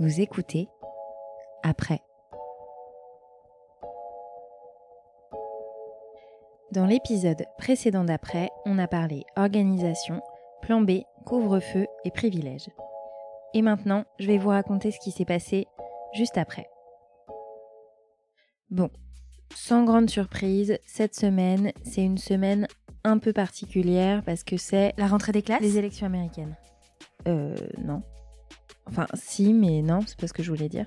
Vous écoutez après. Dans l'épisode précédent d'après, on a parlé organisation, plan B, couvre-feu et privilèges. Et maintenant, je vais vous raconter ce qui s'est passé juste après. Bon, sans grande surprise, cette semaine, c'est une semaine un peu particulière parce que c'est La rentrée des classes? les élections américaines. Euh, non. Enfin, si, mais non, c'est pas ce que je voulais dire.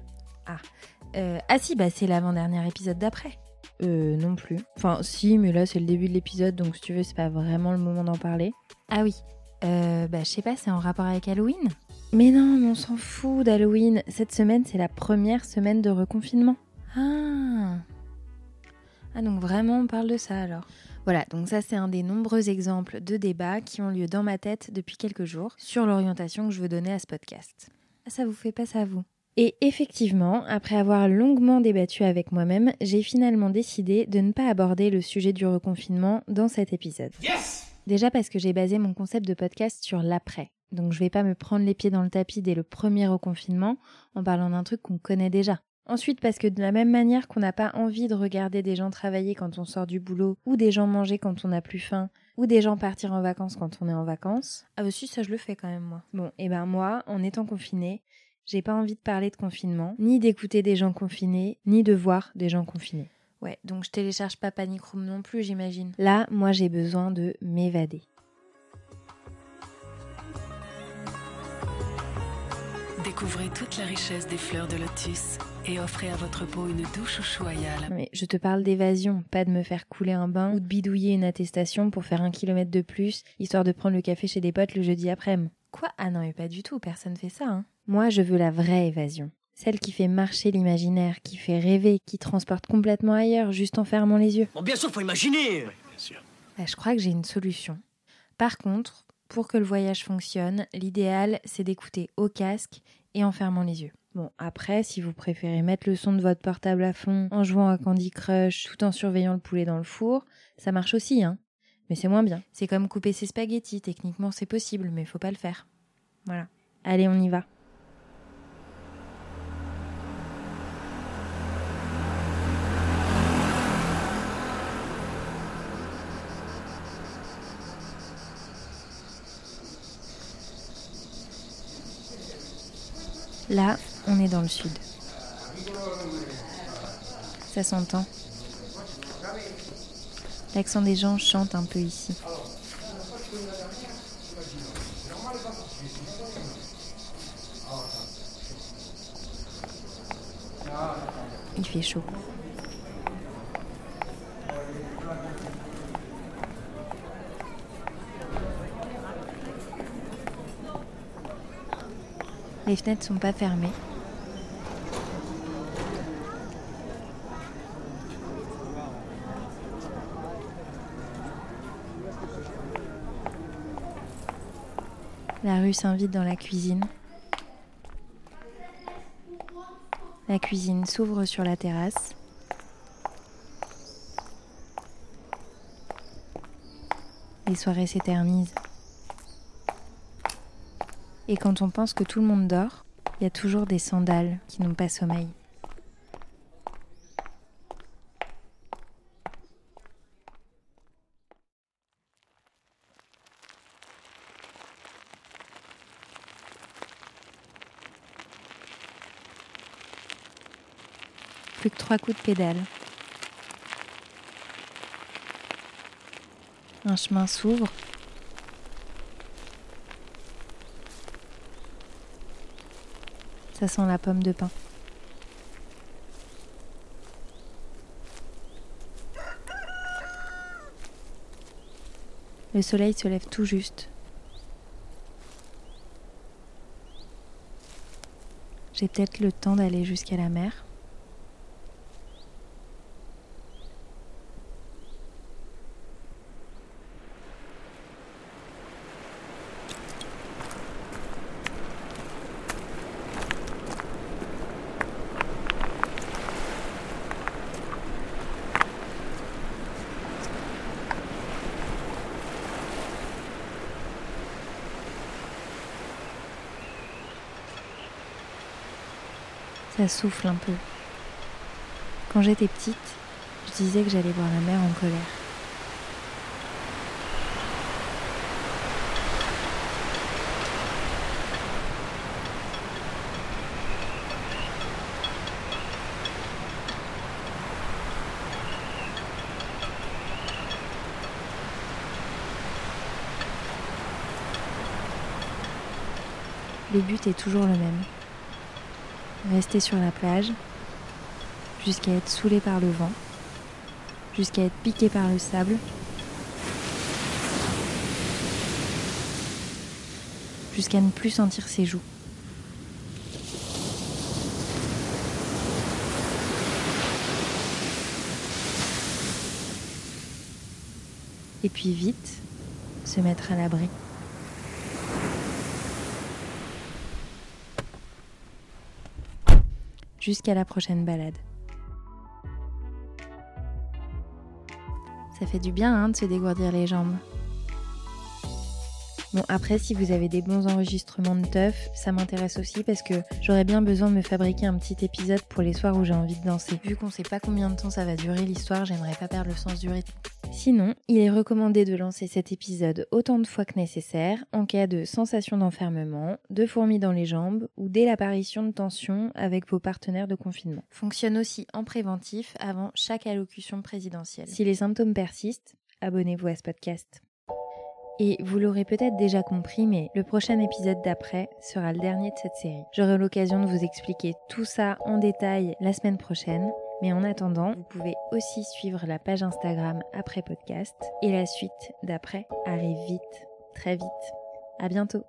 Euh, Ah si, bah c'est l'avant-dernier épisode d'après. Euh, non plus. Enfin, si, mais là, c'est le début de l'épisode, donc si tu veux, c'est pas vraiment le moment d'en parler. Ah oui. Euh, bah je sais pas, c'est en rapport avec Halloween? Mais non, mais on s'en fout d'Halloween. Cette semaine, c'est la première semaine de reconfinement. Ah Ah donc vraiment on parle de ça alors Voilà, donc ça, c'est un des nombreux exemples de débats qui ont lieu dans ma tête depuis quelques jours sur l'orientation que je veux donner à ce podcast. Ah ça vous fait pas ça vous Et effectivement, après avoir longuement débattu avec moi-même, j'ai finalement décidé de ne pas aborder le sujet du reconfinement dans cet épisode. Déjà parce que j'ai basé mon concept de podcast sur l'après. Donc je vais pas me prendre les pieds dans le tapis dès le premier reconfinement en parlant d'un truc qu'on connaît déjà. Ensuite parce que de la même manière qu'on n'a pas envie de regarder des gens travailler quand on sort du boulot, ou des gens manger quand on n'a plus faim, ou des gens partir en vacances quand on est en vacances. Ah bah si ça je le fais quand même moi. Bon, et ben moi, en étant confinée, j'ai pas envie de parler de confinement, ni d'écouter des gens confinés, ni de voir des gens confinés. Ouais, donc je télécharge pas Panic Room non plus j'imagine. Là, moi j'ai besoin de m'évader. Découvrez toute la richesse des fleurs de lotus et offrez à votre peau une douche Ushuaïa. Mais je te parle d'évasion, pas de me faire couler un bain ou de bidouiller une attestation pour faire un kilomètre de plus, histoire de prendre le café chez des potes le jeudi après-midi. Quoi? Ah non mais pas du tout, personne fait ça hein. Moi, je veux la vraie évasion. Celle qui fait marcher l'imaginaire, qui fait rêver, qui transporte complètement ailleurs, juste en fermant les yeux. Bon, bien sûr, faut imaginer. Bah, je crois que j'ai une solution. Par contre, pour que le voyage fonctionne, l'idéal, c'est d'écouter au casque et en fermant les yeux. Bon, après, si vous préférez mettre le son de votre portable à fond en jouant à Candy Crush tout en surveillant le poulet dans le four, ça marche aussi, hein. Mais c'est moins bien. C'est comme couper ses spaghettis, techniquement c'est possible, mais faut pas le faire. Voilà. Allez, on y va. Là, on est dans le sud. Ça s'entend. L'accent des gens chante un peu ici. Il fait chaud. Les fenêtres sont pas fermées. La rue s'invite dans la cuisine. La cuisine s'ouvre sur la terrasse. Les soirées s'éternisent. Et quand on pense que tout le monde dort, il y a toujours des sandales qui n'ont pas sommeil. Plus que trois coups de pédale. Un chemin s'ouvre. Ça sent la pomme de pin. Le soleil se lève tout juste. J'ai peut-être le temps d'aller jusqu'à la mer. Ça souffle un peu. Quand j'étais petite, je disais que j'allais voir la mer en colère. Le but est toujours le même. Rester sur la plage jusqu'à être saoulé par le vent, jusqu'à être piqué par le sable, jusqu'à ne plus sentir ses joues. Et puis vite, se mettre à l'abri. Jusqu'à la prochaine balade. Ça fait du bien hein, de se dégourdir les jambes. Bon, après, si vous avez des bons enregistrements de teuf, ça m'intéresse aussi parce que j'aurais bien besoin de me fabriquer un petit épisode pour les soirs où j'ai envie de danser. Vu qu'on sait pas combien de temps ça va durer l'histoire, j'aimerais pas perdre le sens du rythme. Sinon, il est recommandé de lancer cet épisode autant de fois que nécessaire en cas de sensation d'enfermement, de fourmis dans les jambes ou dès l'apparition de tensions avec vos partenaires de confinement. Fonctionne aussi en préventif avant chaque allocution présidentielle. Si les symptômes persistent, abonnez-vous à ce podcast. Et vous l'aurez peut-être déjà compris, mais le prochain épisode d'après sera le dernier de cette série. J'aurai l'occasion de vous expliquer tout ça en détail la semaine prochaine. Mais en attendant, vous pouvez aussi suivre la page Instagram après podcast et la suite d'après arrive vite, très vite. À bientôt.